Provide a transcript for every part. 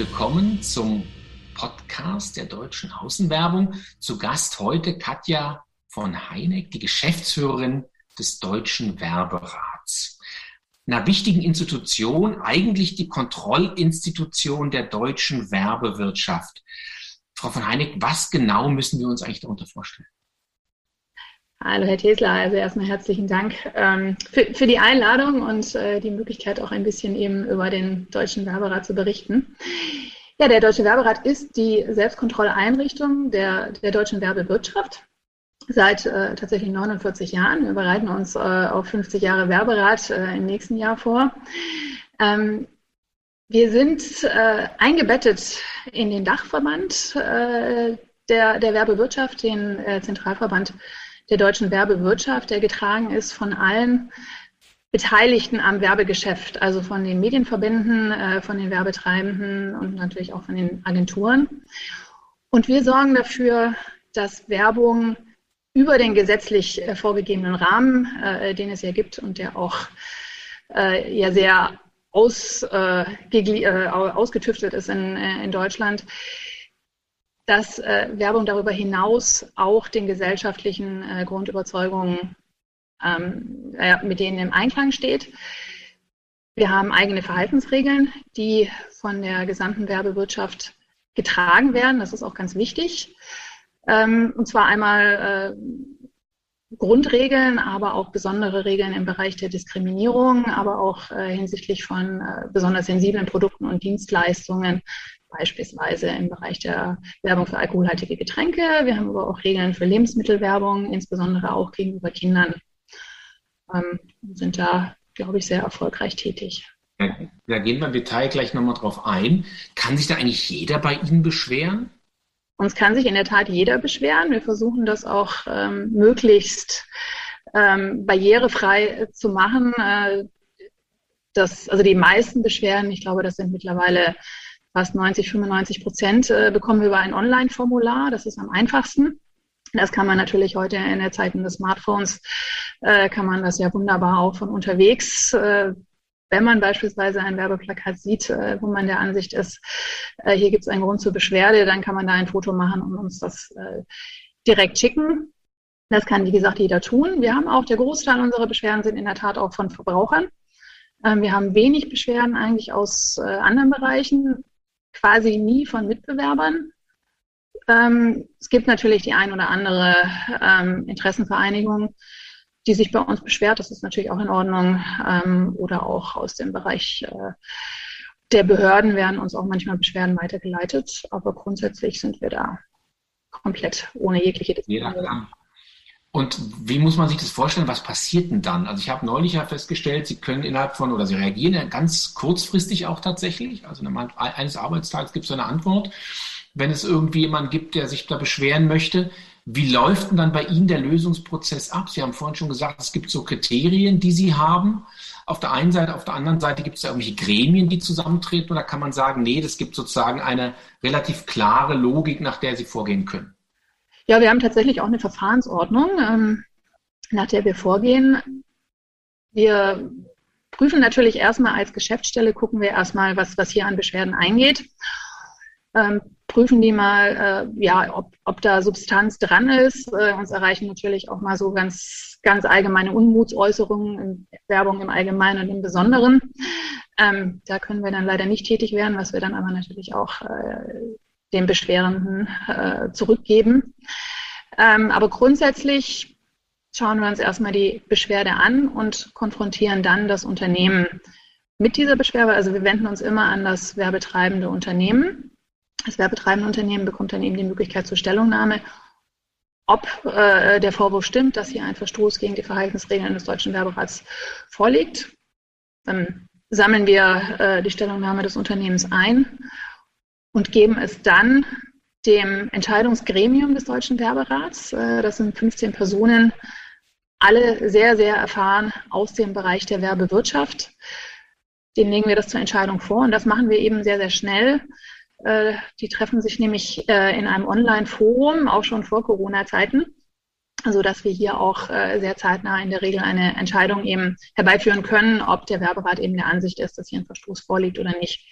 willkommen zum Podcast der deutschen Außenwerbung. Zu Gast heute Katja von Heineck, die Geschäftsführerin des Deutschen Werberats. Einer wichtigen Institution, eigentlich die Kontrollinstitution der deutschen Werbewirtschaft. Frau von Heineck, was genau müssen wir uns eigentlich darunter vorstellen? Hallo Herr Tesler, also erstmal herzlichen Dank ähm, für, für, die Einladung und äh, die Möglichkeit auch ein bisschen eben über den Deutschen Werberat zu berichten. Ja, der Deutsche Werberat ist die Selbstkontrolleinrichtung der, der deutschen Werbewirtschaft seit äh, tatsächlich 49 Jahren. Wir bereiten uns äh, auf 50 Jahre Werberat äh, im nächsten Jahr vor. Ähm, wir sind äh, eingebettet in den Dachverband äh, der, der Werbewirtschaft, den Zentralverband der deutschen Werbewirtschaft, der getragen ist von allen Beteiligten am Werbegeschäft, also von den Medienverbänden, äh, von den Werbetreibenden und natürlich auch von den Agenturen. Und wir sorgen dafür, dass Werbung über den gesetzlich äh, vorgegebenen Rahmen, äh, den es ja gibt und der auch ja sehr aus, ausgetüftelt ist in, in Deutschland, dass äh, Werbung darüber hinaus auch den gesellschaftlichen äh, Grundüberzeugungen, ähm, äh, mit denen im Einklang steht. Wir haben eigene Verhaltensregeln, die von der gesamten Werbewirtschaft getragen werden. Das ist auch ganz wichtig. Ähm, und zwar einmal äh, Grundregeln, aber auch besondere Regeln im Bereich der Diskriminierung, aber auch äh, hinsichtlich von äh, besonders sensiblen Produkten und Dienstleistungen, beispielsweise im Bereich der Werbung für alkoholhaltige Getränke. Wir haben aber auch Regeln für Lebensmittelwerbung, insbesondere auch gegenüber Kindern. Ähm, sind da, glaube ich, sehr erfolgreich tätig. Ja, da gehen wir im Detail gleich nochmal drauf ein. Kann sich da eigentlich jeder bei Ihnen beschweren? Uns kann sich in der Tat jeder beschweren. Wir versuchen das auch ähm, möglichst ähm, barrierefrei zu machen. Äh, das, also die meisten Beschwerden, ich glaube, das sind mittlerweile fast 90, 95 Prozent äh, bekommen wir über ein Online-Formular. Das ist am einfachsten. Das kann man natürlich heute in der Zeit des Smartphones, äh, kann man das ja wunderbar auch von unterwegs, äh, wenn man beispielsweise ein Werbeplakat sieht, wo man der Ansicht ist, hier gibt es einen Grund zur Beschwerde, dann kann man da ein Foto machen und uns das direkt schicken. Das kann, wie gesagt, jeder tun. Wir haben auch, der Großteil unserer Beschwerden sind in der Tat auch von Verbrauchern. Ähm, wir haben wenig Beschwerden eigentlich aus anderen Bereichen quasi nie von Mitbewerbern. Ähm, es gibt natürlich die ein oder andere ähm, Interessenvereinigung, die sich bei uns beschwert. Das ist natürlich auch in Ordnung. Ähm, oder auch aus dem Bereich äh, der Behörden werden uns auch manchmal Beschwerden weitergeleitet. Aber grundsätzlich sind wir da komplett ohne jegliche Diskriminierung. Und wie muss man sich das vorstellen? Was passiert denn dann? Also ich habe neulich ja festgestellt, Sie können innerhalb von oder Sie reagieren ja ganz kurzfristig auch tatsächlich. Also eines Arbeitstages gibt es eine Antwort. Wenn es irgendwie jemanden gibt, der sich da beschweren möchte, wie läuft denn dann bei Ihnen der Lösungsprozess ab? Sie haben vorhin schon gesagt, es gibt so Kriterien, die Sie haben. Auf der einen Seite, auf der anderen Seite gibt es ja irgendwelche Gremien, die zusammentreten. Oder kann man sagen, nee, das gibt sozusagen eine relativ klare Logik, nach der Sie vorgehen können? Ja, wir haben tatsächlich auch eine Verfahrensordnung, ähm, nach der wir vorgehen. Wir prüfen natürlich erstmal als Geschäftsstelle, gucken wir erstmal, was, was hier an Beschwerden eingeht. Ähm, prüfen die mal, äh, ja, ob, ob da Substanz dran ist. Äh, uns erreichen natürlich auch mal so ganz, ganz allgemeine Unmutsäußerungen Werbung im Allgemeinen und im Besonderen. Ähm, da können wir dann leider nicht tätig werden, was wir dann aber natürlich auch äh, den Beschwerenden äh, zurückgeben. Ähm, aber grundsätzlich schauen wir uns erstmal die Beschwerde an und konfrontieren dann das Unternehmen mit dieser Beschwerde. Also wir wenden uns immer an das werbetreibende Unternehmen. Das werbetreibende Unternehmen bekommt dann eben die Möglichkeit zur Stellungnahme, ob äh, der Vorwurf stimmt, dass hier ein Verstoß gegen die Verhaltensregeln des Deutschen Werberats vorliegt. Dann sammeln wir äh, die Stellungnahme des Unternehmens ein und geben es dann dem Entscheidungsgremium des Deutschen Werberats. Äh, das sind 15 Personen, alle sehr, sehr erfahren aus dem Bereich der Werbewirtschaft. Denen legen wir das zur Entscheidung vor und das machen wir eben sehr, sehr schnell. Äh, die treffen sich nämlich äh, in einem Online-Forum, auch schon vor Corona-Zeiten, sodass wir hier auch sehr zeitnah in der Regel eine Entscheidung eben herbeiführen können, ob der Werberat eben der Ansicht ist, dass hier ein Verstoß vorliegt oder nicht.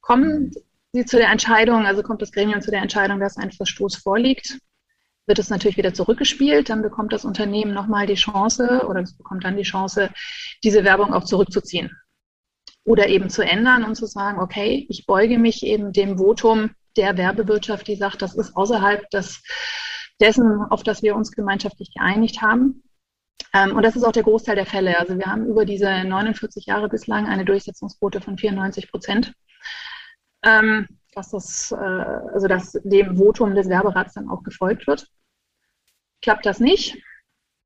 Kommen sie zu der Entscheidung, also kommt das Gremium zu der Entscheidung, dass ein Verstoß vorliegt, wird es natürlich wieder zurückgespielt. Dann bekommt das Unternehmen nochmal die Chance oder es bekommt dann die Chance, diese Werbung auch zurückzuziehen. Oder eben zu ändern und zu sagen, okay, ich beuge mich eben dem Votum der Werbewirtschaft, die sagt, das ist außerhalb des, dessen, auf das wir uns gemeinschaftlich geeinigt haben. Ähm, und das ist auch der Großteil der Fälle. Also wir haben über diese 49 Jahre bislang eine Durchsetzungsquote von 94 Prozent. Ähm, dass das, äh, also dass dem Votum des Werberats dann auch gefolgt wird. Klappt das nicht?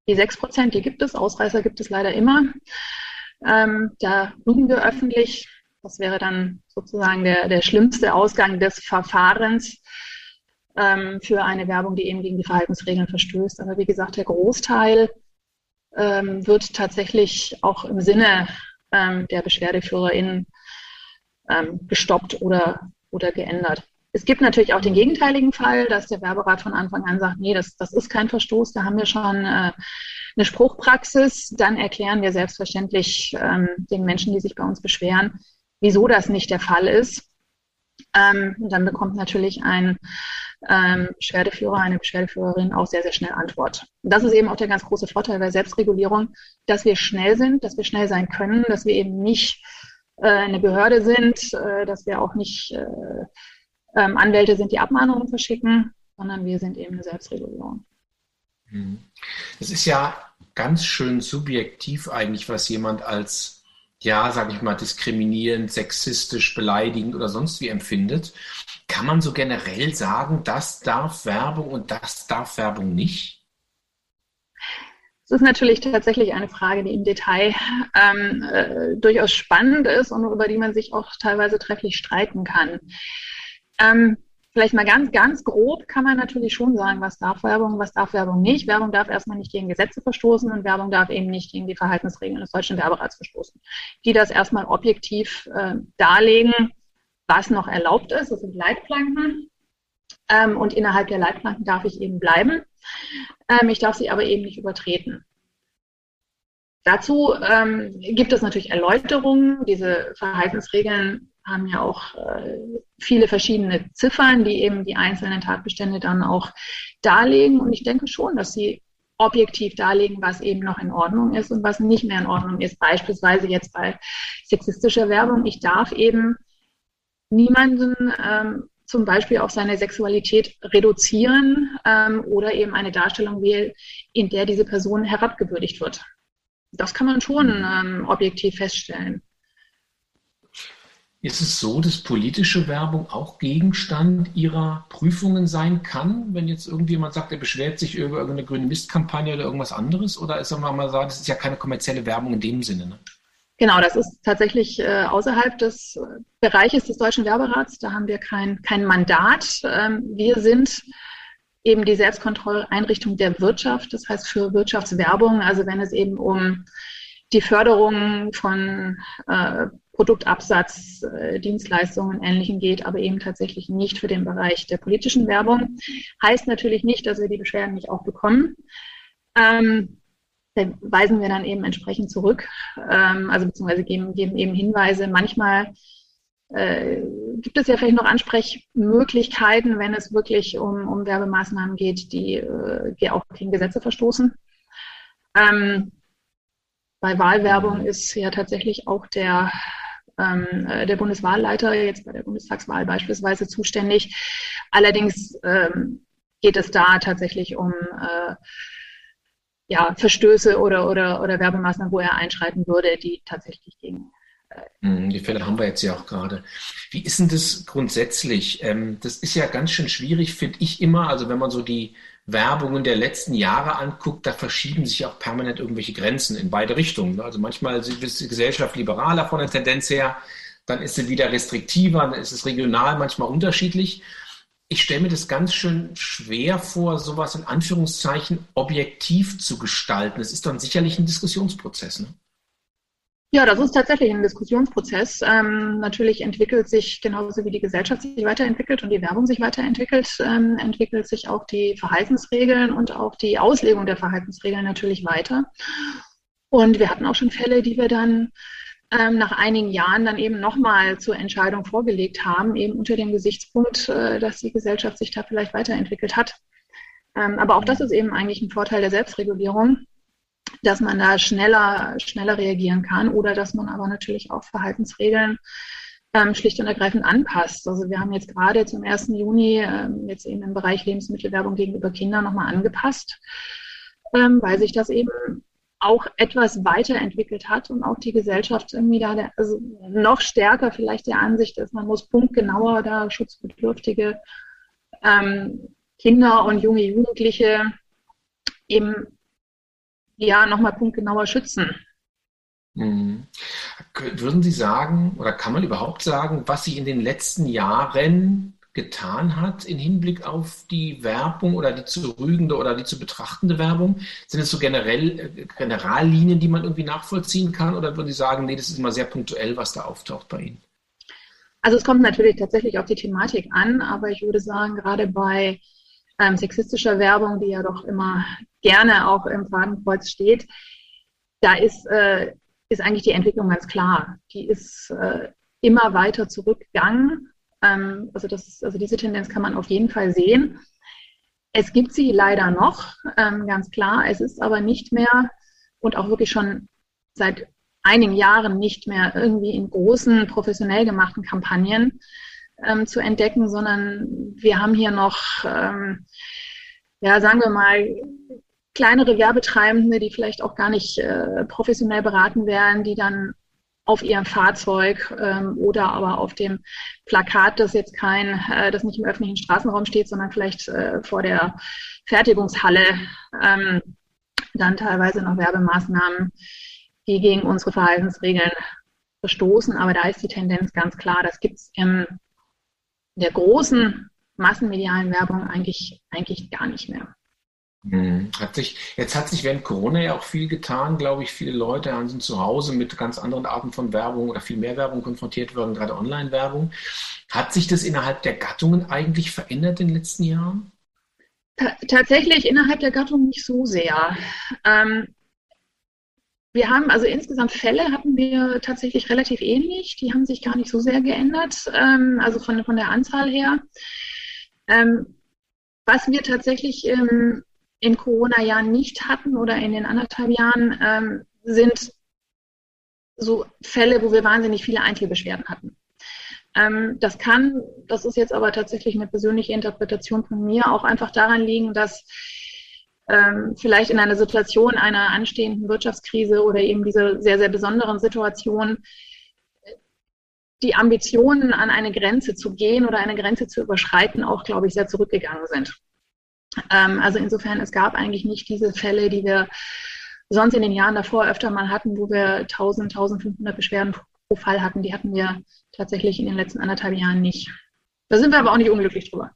Die 6 Prozent, die gibt es, Ausreißer gibt es leider immer. Ähm, da lügen wir öffentlich. Das wäre dann sozusagen der, der schlimmste Ausgang des Verfahrens ähm, für eine Werbung, die eben gegen die Verhaltensregeln verstößt. Aber wie gesagt, der Großteil ähm, wird tatsächlich auch im Sinne ähm, der BeschwerdeführerInnen ähm, gestoppt oder, oder geändert. Es gibt natürlich auch den gegenteiligen Fall, dass der Werberat von Anfang an sagt, nee, das, das ist kein Verstoß, da haben wir schon äh, eine Spruchpraxis. Dann erklären wir selbstverständlich ähm, den Menschen, die sich bei uns beschweren, wieso das nicht der Fall ist. Ähm, dann bekommt natürlich ein ähm, Beschwerdeführer, eine Beschwerdeführerin auch sehr, sehr schnell Antwort. Das ist eben auch der ganz große Vorteil bei Selbstregulierung, dass wir schnell sind, dass wir schnell sein können, dass wir eben nicht äh, eine Behörde sind, äh, dass wir auch nicht äh, ähm, Anwälte sind, die Abmahnungen verschicken, sondern wir sind eben eine Selbstregulierung. Hm. Es ist ja ganz schön subjektiv eigentlich, was jemand als, ja, sage ich mal, diskriminierend, sexistisch, beleidigend oder sonst wie empfindet. Kann man so generell sagen, das darf Werbung und das darf Werbung nicht? Es ist natürlich tatsächlich eine Frage, die im Detail ähm, äh, durchaus spannend ist und über die man sich auch teilweise trefflich streiten kann. Ähm, vielleicht mal ganz, ganz grob kann man natürlich schon sagen, was darf Werbung, was darf Werbung nicht. Werbung darf erstmal nicht gegen Gesetze verstoßen und Werbung darf eben nicht gegen die Verhaltensregeln des deutschen Werberats verstoßen, die das erstmal objektiv äh, darlegen, was noch erlaubt ist. Das sind Leitplanken. Ähm, und innerhalb der Leitplanken darf ich eben bleiben. Ähm, ich darf sie aber eben nicht übertreten. Dazu ähm, gibt es natürlich Erläuterungen. Diese Verhaltensregeln haben ja auch äh, viele verschiedene Ziffern, die eben die einzelnen Tatbestände dann auch darlegen. Und ich denke schon, dass sie objektiv darlegen, was eben noch in Ordnung ist und was nicht mehr in Ordnung ist. Beispielsweise jetzt bei sexistischer Werbung. Ich darf eben niemanden ähm, zum Beispiel auf seine Sexualität reduzieren ähm, oder eben eine Darstellung wählen, in der diese Person herabgewürdigt wird. Das kann man schon ähm, objektiv feststellen. Ist es so, dass politische Werbung auch Gegenstand Ihrer Prüfungen sein kann, wenn jetzt irgendjemand sagt, er beschwert sich über irgendeine grüne Mistkampagne oder irgendwas anderes? Oder ist man mal sagen, das ist ja keine kommerzielle Werbung in dem Sinne? Ne? Genau, das ist tatsächlich äh, außerhalb des Bereiches des Deutschen Werberats. Da haben wir kein, kein Mandat. Ähm, wir sind eben die Selbstkontrolleinrichtung der Wirtschaft, das heißt für Wirtschaftswerbung, also wenn es eben um die Förderung von äh, Produktabsatz, äh, Dienstleistungen und Ähnlichem geht, aber eben tatsächlich nicht für den Bereich der politischen Werbung. Heißt natürlich nicht, dass wir die Beschwerden nicht auch bekommen. Ähm, weisen wir dann eben entsprechend zurück, ähm, also beziehungsweise geben, geben eben Hinweise. Manchmal äh, gibt es ja vielleicht noch Ansprechmöglichkeiten, wenn es wirklich um, um Werbemaßnahmen geht, die, äh, die auch gegen Gesetze verstoßen. Ähm, bei Wahlwerbung ist ja tatsächlich auch der, ähm, äh, der Bundeswahlleiter jetzt bei der Bundestagswahl beispielsweise zuständig. Allerdings ähm, geht es da tatsächlich um äh, ja, Verstöße oder, oder, oder Werbemaßnahmen, wo er einschreiten würde, die tatsächlich gegen. Äh, mhm, die Fälle haben wir jetzt ja auch gerade. Wie ist denn das grundsätzlich? Ähm, das ist ja ganz schön schwierig, finde ich immer. Also wenn man so die Werbungen der letzten Jahre anguckt, da verschieben sich auch permanent irgendwelche Grenzen in beide Richtungen. Also manchmal ist die Gesellschaft liberaler von der Tendenz her, dann ist sie wieder restriktiver, dann ist es regional manchmal unterschiedlich ich stelle mir das ganz schön schwer vor, sowas in Anführungszeichen objektiv zu gestalten. Es ist dann sicherlich ein Diskussionsprozess. Ne? Ja, das ist tatsächlich ein Diskussionsprozess. Ähm, natürlich entwickelt sich genauso wie die Gesellschaft sich weiterentwickelt und die Werbung sich weiterentwickelt, ähm, entwickelt sich auch die Verhaltensregeln und auch die Auslegung der Verhaltensregeln natürlich weiter. Und wir hatten auch schon Fälle, die wir dann ähm, nach einigen Jahren dann eben nochmal zur Entscheidung vorgelegt haben, eben unter dem Gesichtspunkt, äh, dass die Gesellschaft sich da vielleicht weiterentwickelt hat. Ähm, aber auch das ist eben eigentlich ein Vorteil der Selbstregulierung, dass man da schneller, schneller reagieren kann oder dass man aber natürlich auch Verhaltensregeln ähm, schlicht und ergreifend anpasst. Also wir haben jetzt gerade zum 1. Juni ähm, jetzt eben im Bereich Lebensmittelwerbung gegenüber Kindern nochmal angepasst, ähm, weil sich das eben auch etwas weiterentwickelt hat und auch die Gesellschaft irgendwie da der, also noch stärker vielleicht der Ansicht ist, man muss punktgenauer da schutzbedürftige ähm, Kinder und junge Jugendliche eben ja nochmal punktgenauer schützen. Mhm. Würden Sie sagen, oder kann man überhaupt sagen, was sich in den letzten Jahren getan hat in Hinblick auf die Werbung oder die zu rügende oder die zu betrachtende Werbung? Sind es so generell äh, Generallinien, die man irgendwie nachvollziehen kann? Oder würden Sie sagen, nee, das ist immer sehr punktuell, was da auftaucht bei Ihnen? Also es kommt natürlich tatsächlich auf die Thematik an, aber ich würde sagen, gerade bei ähm, sexistischer Werbung, die ja doch immer gerne auch im Fadenkreuz steht, da ist äh, ist eigentlich die Entwicklung ganz klar. Die ist äh, immer weiter zurückgegangen. Ähm, also, das also diese Tendenz kann man auf jeden Fall sehen. Es gibt sie leider noch, ähm, ganz klar. Es ist aber nicht mehr und auch wirklich schon seit einigen Jahren nicht mehr irgendwie in großen, professionell gemachten Kampagnen ähm, zu entdecken, sondern wir haben hier noch, ähm, ja, sagen wir mal, kleinere Werbetreibende, die vielleicht auch gar nicht äh, professionell beraten werden, die dann auf ihrem Fahrzeug ähm, oder aber auf dem Plakat, das jetzt kein, äh, das nicht im öffentlichen Straßenraum steht, sondern vielleicht äh, vor der Fertigungshalle, ähm, dann teilweise noch Werbemaßnahmen, die gegen unsere Verhaltensregeln verstoßen. Aber da ist die Tendenz ganz klar, das gibt es in der großen massenmedialen Werbung eigentlich, eigentlich gar nicht mehr. Hm, hat sich, jetzt hat sich während Corona ja auch viel getan, glaube ich. Viele Leute sind zu Hause mit ganz anderen Arten von Werbung oder viel mehr Werbung konfrontiert worden, gerade Online-Werbung. Hat sich das innerhalb der Gattungen eigentlich verändert in den letzten Jahren? tatsächlich innerhalb der Gattung nicht so sehr. Ähm, wir haben also insgesamt Fälle hatten wir tatsächlich relativ ähnlich. Die haben sich gar nicht so sehr geändert, ähm, also von, von der Anzahl her. Ähm, was wir tatsächlich ähm, in Corona-Jahren nicht hatten oder in den anderthalb Jahren, ähm, sind so Fälle, wo wir wahnsinnig viele Einzelbeschwerden hatten. Ähm, das kann, das ist jetzt aber tatsächlich eine persönliche Interpretation von mir, auch einfach daran liegen, dass ähm, vielleicht in einer Situation einer anstehenden Wirtschaftskrise oder eben dieser sehr, sehr besonderen Situation die Ambitionen an eine Grenze zu gehen oder eine Grenze zu überschreiten auch, glaube ich, sehr zurückgegangen sind. Ähm, also insofern, es gab eigentlich nicht diese Fälle, die wir sonst in den Jahren davor öfter mal hatten, wo wir 1000, 1500 Beschwerden pro Fall hatten. Die hatten wir tatsächlich in den letzten anderthalb Jahren nicht. Da sind wir aber auch nicht unglücklich drüber.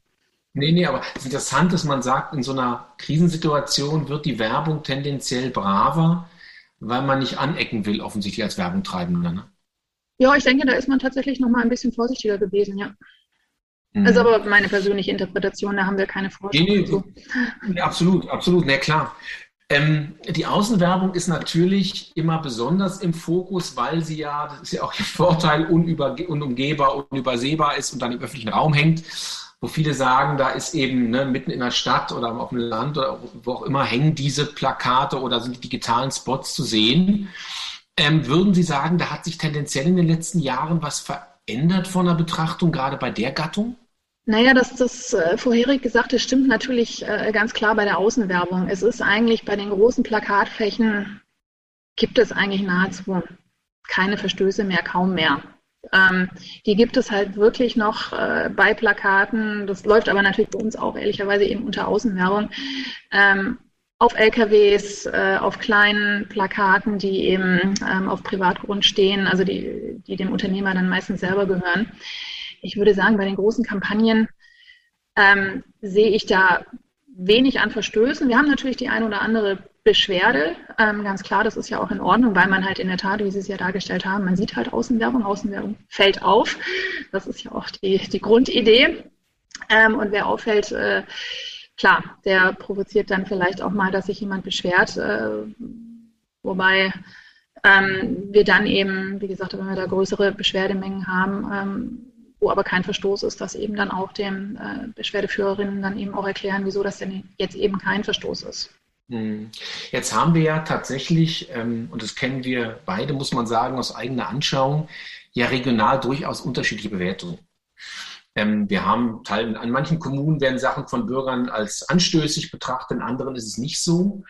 Nee, nee, aber es ist interessant, dass man sagt, in so einer Krisensituation wird die Werbung tendenziell braver, weil man nicht anecken will, offensichtlich als Werbungtreibender. Ne? Ja, ich denke, da ist man tatsächlich noch mal ein bisschen vorsichtiger gewesen, ja. Mhm. Also aber meine persönliche Interpretation, da haben wir keine Forschung. Nee, nee, nee, absolut, absolut, na klar. Ähm, die Außenwerbung ist natürlich immer besonders im Fokus, weil sie ja, das ist ja auch ihr Vorteil, unumgehbar, unübersehbar ist und dann im öffentlichen Raum hängt, wo viele sagen, da ist eben ne, mitten in der Stadt oder auf dem Land oder wo auch immer hängen diese Plakate oder sind die digitalen Spots zu sehen. Ähm, würden Sie sagen, da hat sich tendenziell in den letzten Jahren was verändert von der Betrachtung, gerade bei der Gattung? Naja, das, das äh, vorherig Gesagte stimmt natürlich äh, ganz klar bei der Außenwerbung. Es ist eigentlich bei den großen Plakatflächen gibt es eigentlich nahezu keine Verstöße mehr, kaum mehr. Ähm, die gibt es halt wirklich noch äh, bei Plakaten. Das läuft aber natürlich bei uns auch ehrlicherweise eben unter Außenwerbung. Ähm, auf LKWs, äh, auf kleinen Plakaten, die eben ähm, auf Privatgrund stehen, also die, die dem Unternehmer dann meistens selber gehören ich würde sagen, bei den großen Kampagnen ähm, sehe ich da wenig an Verstößen. Wir haben natürlich die eine oder andere Beschwerde. Ähm, ganz klar, das ist ja auch in Ordnung, weil man halt in der Tat, wie Sie es ja dargestellt haben, man sieht halt Außenwerbung. Außenwerbung fällt auf. Das ist ja auch die, die Grundidee. Ähm, und wer auffällt, äh, klar, der provoziert dann vielleicht auch mal, dass sich jemand beschwert. Äh, wobei Ähm, wir dann eben, wie gesagt, wenn wir da größere Beschwerdemengen haben, ähm, wo aber kein Verstoß ist, dass eben dann auch den äh, Beschwerdeführerinnen dann eben auch erklären, wieso das denn jetzt eben kein Verstoß ist. Hm. Jetzt haben wir ja tatsächlich, ähm, und das kennen wir beide, muss man sagen, aus eigener Anschauung, ja regional durchaus unterschiedliche Bewertungen. Ähm, wir haben Teil, an manchen Kommunen werden Sachen von Bürgern als anstößig betrachtet, in anderen ist es nicht so.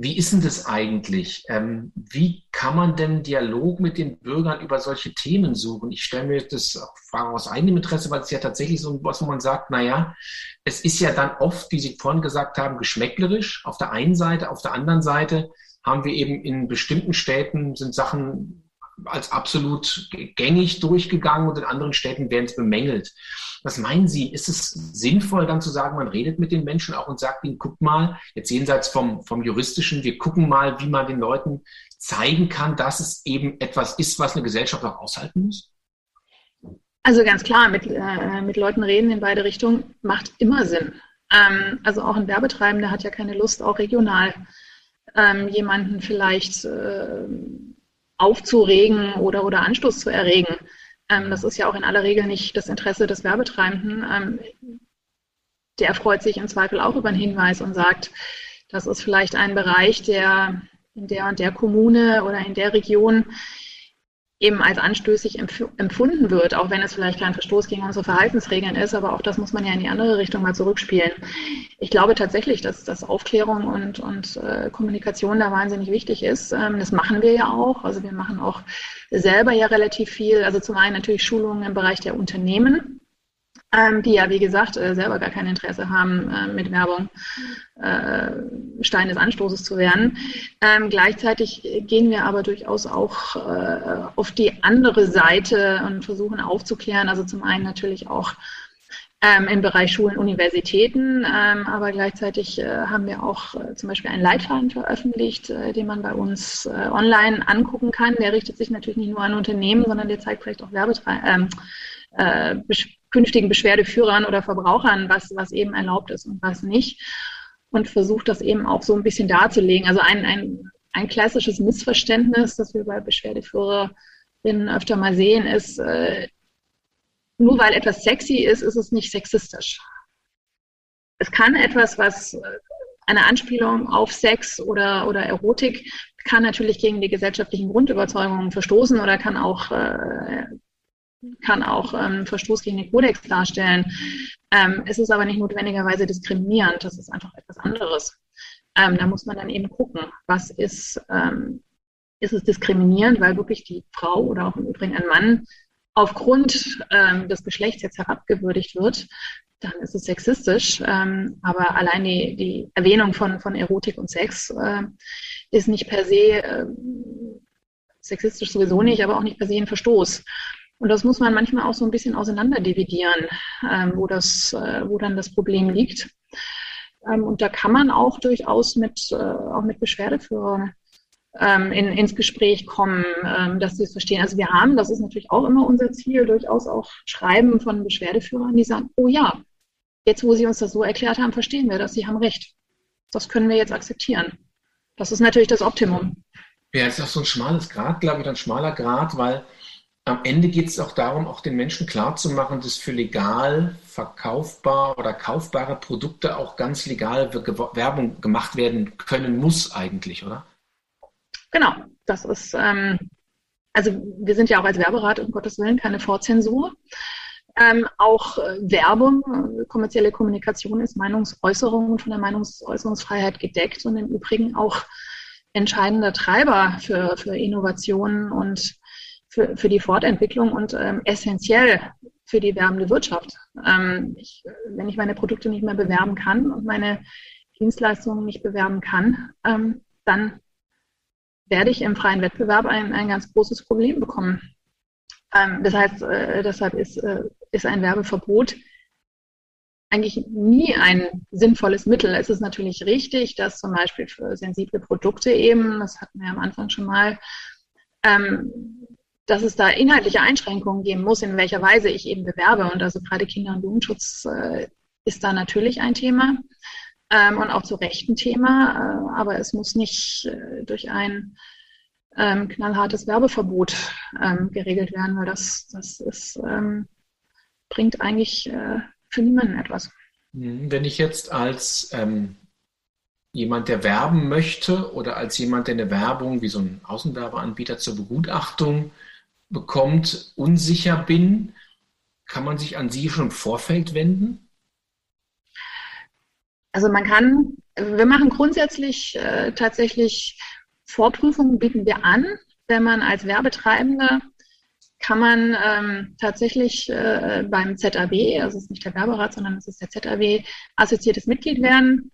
Wie ist denn das eigentlich? Ähm, wie kann man denn Dialog mit den Bürgern über solche Themen suchen? Ich stelle mir das Frage aus eigenem Interesse, weil es ja tatsächlich so was, wo man sagt, naja, es ist ja dann oft, wie Sie vorhin gesagt haben, geschmäcklerisch auf der einen Seite, auf der anderen Seite haben wir eben in bestimmten Städten sind Sachen als absolut gängig durchgegangen und in anderen Städten werden es bemängelt. Was meinen Sie, ist es sinnvoll dann zu sagen, man redet mit den Menschen auch und sagt ihnen, guck mal, jetzt jenseits vom, vom juristischen, wir gucken mal, wie man den Leuten zeigen kann, dass es eben etwas ist, was eine Gesellschaft auch aushalten muss? Also ganz klar, mit, äh, mit Leuten reden in beide Richtungen macht immer Sinn. Ähm, also auch ein Werbetreibender hat ja keine Lust, auch regional ähm, jemanden vielleicht äh, aufzuregen oder, oder Anstoß zu erregen. Ähm, das ist ja auch in aller Regel nicht das Interesse des Werbetreibenden. Ähm, der freut sich im Zweifel auch über einen Hinweis und sagt, das ist vielleicht ein Bereich, der in der und der Kommune oder in der Region eben als anstößig empfunden wird, auch wenn es vielleicht kein Verstoß gegen unsere Verhaltensregeln ist, aber auch das muss man ja in die andere Richtung mal zurückspielen. Ich glaube tatsächlich, dass, dass Aufklärung und, und äh, Kommunikation da wahnsinnig wichtig ist. Ähm, das machen wir ja auch. Also wir machen auch selber ja relativ viel. Also zum einen natürlich Schulungen im Bereich der Unternehmen ähm, die ja, wie gesagt, äh, selber gar kein Interesse haben, äh, mit Werbung äh, Stein des Anstoßes zu werden. Ähm, gleichzeitig gehen wir aber durchaus auch äh, auf die andere Seite und versuchen aufzuklären. Also zum einen natürlich auch ähm, im Bereich Schulen, Universitäten, ähm, aber gleichzeitig äh, haben wir auch äh, zum Beispiel einen Leitfaden veröffentlicht, äh, den man bei uns äh, online angucken kann. Der richtet sich natürlich nicht nur an Unternehmen, sondern der zeigt vielleicht auch Werbetreibende. Ähm, äh, künftigen Beschwerdeführern oder Verbrauchern, was, was eben erlaubt ist und was nicht. Und versucht das eben auch so ein bisschen darzulegen. Also ein, ein, ein klassisches Missverständnis, das wir bei Beschwerdeführerinnen öfter mal sehen, ist, äh, nur weil etwas sexy ist, ist es nicht sexistisch. Es kann etwas, was äh, eine Anspielung auf Sex oder, oder Erotik kann natürlich gegen die gesellschaftlichen Grundüberzeugungen verstoßen oder kann auch äh, kann auch ähm, Verstoß gegen den Kodex darstellen. Ähm, es ist aber nicht notwendigerweise diskriminierend, das ist einfach etwas anderes. Ähm, da muss man dann eben gucken, was ist, ähm, ist es diskriminierend, weil wirklich die Frau oder auch im Übrigen ein Mann aufgrund ähm, des Geschlechts jetzt herabgewürdigt wird, dann ist es sexistisch. Ähm, aber allein die, die Erwähnung von, von Erotik und Sex äh, ist nicht per se äh, sexistisch sowieso nicht, aber auch nicht per se ein Verstoß. Und das muss man manchmal auch so ein bisschen auseinanderdividieren, ähm, wo, das, äh, wo dann das Problem liegt. Ähm, und da kann man auch durchaus mit, äh, auch mit Beschwerdeführern ähm, in, ins Gespräch kommen, ähm, dass sie es verstehen. Also wir haben, das ist natürlich auch immer unser Ziel, durchaus auch Schreiben von Beschwerdeführern, die sagen, oh ja, jetzt wo Sie uns das so erklärt haben, verstehen wir das, Sie haben recht. Das können wir jetzt akzeptieren. Das ist natürlich das Optimum. Ja, es ist auch so ein schmales Grad, glaube ich, ein schmaler Grad, weil am Ende geht es auch darum, auch den Menschen klarzumachen, dass für legal verkaufbar oder kaufbare Produkte auch ganz legal Werbung gemacht werden können muss eigentlich, oder? Genau, das ist, ähm, also wir sind ja auch als Werberat, um Gottes Willen, keine Vorzensur. Ähm, auch äh, Werbung, äh, kommerzielle Kommunikation ist Meinungsäußerung und von der Meinungsäußerungsfreiheit gedeckt und im Übrigen auch entscheidender Treiber für, für Innovationen und für, für die Fortentwicklung und ähm, essentiell für die werbende Wirtschaft. Ähm, ich, wenn ich meine Produkte nicht mehr bewerben kann und meine Dienstleistungen nicht bewerben kann, ähm, dann werde ich im freien Wettbewerb ein, ein ganz großes Problem bekommen. Ähm, das heißt, äh, deshalb ist, äh, ist ein Werbeverbot eigentlich nie ein sinnvolles Mittel. Es ist natürlich richtig, dass zum Beispiel für sensible Produkte eben, das hatten wir am Anfang schon mal, ähm, dass es da inhaltliche Einschränkungen geben muss, in welcher Weise ich eben bewerbe. Und also gerade Kinder- und Jugendschutz äh, ist da natürlich ein Thema ähm, und auch zu Recht ein Thema. Äh, aber es muss nicht äh, durch ein ähm, knallhartes Werbeverbot ähm, geregelt werden, weil das, das ist, ähm, bringt eigentlich äh, für niemanden etwas. Mhm. Wenn ich jetzt als ähm, jemand, der werben möchte oder als jemand, der eine Werbung wie so ein Außenwerbeanbieter zur Begutachtung bekommt, unsicher bin, kann man sich an Sie schon im Vorfeld wenden? Also man kann, wir machen grundsätzlich äh, tatsächlich Vorprüfungen bieten wir an. Wenn man als Werbetreibende kann man ähm, tatsächlich äh, beim ZAW, also es ist nicht der Werberat, sondern es ist der ZAW, assoziiertes Mitglied werden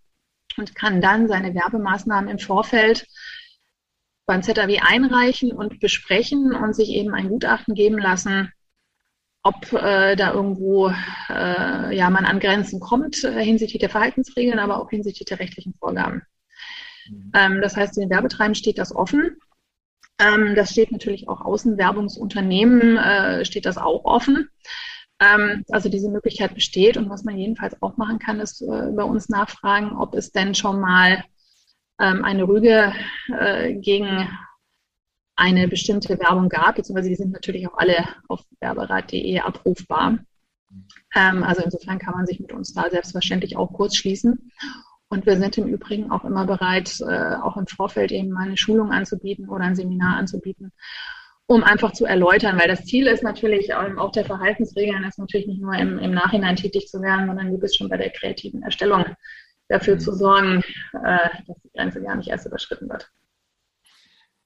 und kann dann seine Werbemaßnahmen im Vorfeld beim ZAW einreichen und besprechen und sich eben ein Gutachten geben lassen, ob äh, da irgendwo äh, ja, man an Grenzen kommt äh, hinsichtlich der Verhaltensregeln, aber auch hinsichtlich der rechtlichen Vorgaben. Mhm. Ähm, das heißt, den Werbetreibenden steht das offen. Ähm, das steht natürlich auch Außenwerbungsunternehmen, äh, steht das auch offen. Ähm, also diese Möglichkeit besteht und was man jedenfalls auch machen kann, ist äh, bei uns nachfragen, ob es denn schon mal ähm, eine Rüge äh, gegen eine bestimmte Werbung gab, beziehungsweise die sind natürlich auch alle auf werberat.de abrufbar. Ähm, also insofern kann man sich mit uns da selbstverständlich auch kurz schließen. Und wir sind im Übrigen auch immer bereit, äh, auch im Vorfeld eben mal eine Schulung anzubieten oder ein Seminar anzubieten, um einfach zu erläutern, weil das Ziel ist natürlich ähm, auch der Verhaltensregeln ist natürlich nicht nur im, im Nachhinein tätig zu werden, sondern du bist schon bei der kreativen Erstellung dafür mhm. zu sorgen, äh, dass die Grenze gar nicht erst überschritten wird.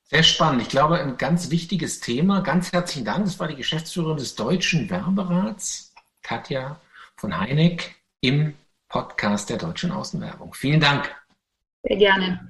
Sehr spannend. Ich glaube, ein ganz wichtiges Thema. Ganz herzlichen Dank. Das war die Geschäftsführerin des Deutschen Werberats, Katja von Heineck, im Podcast der Deutschen Außenwerbung. Vielen Dank. Sehr gerne.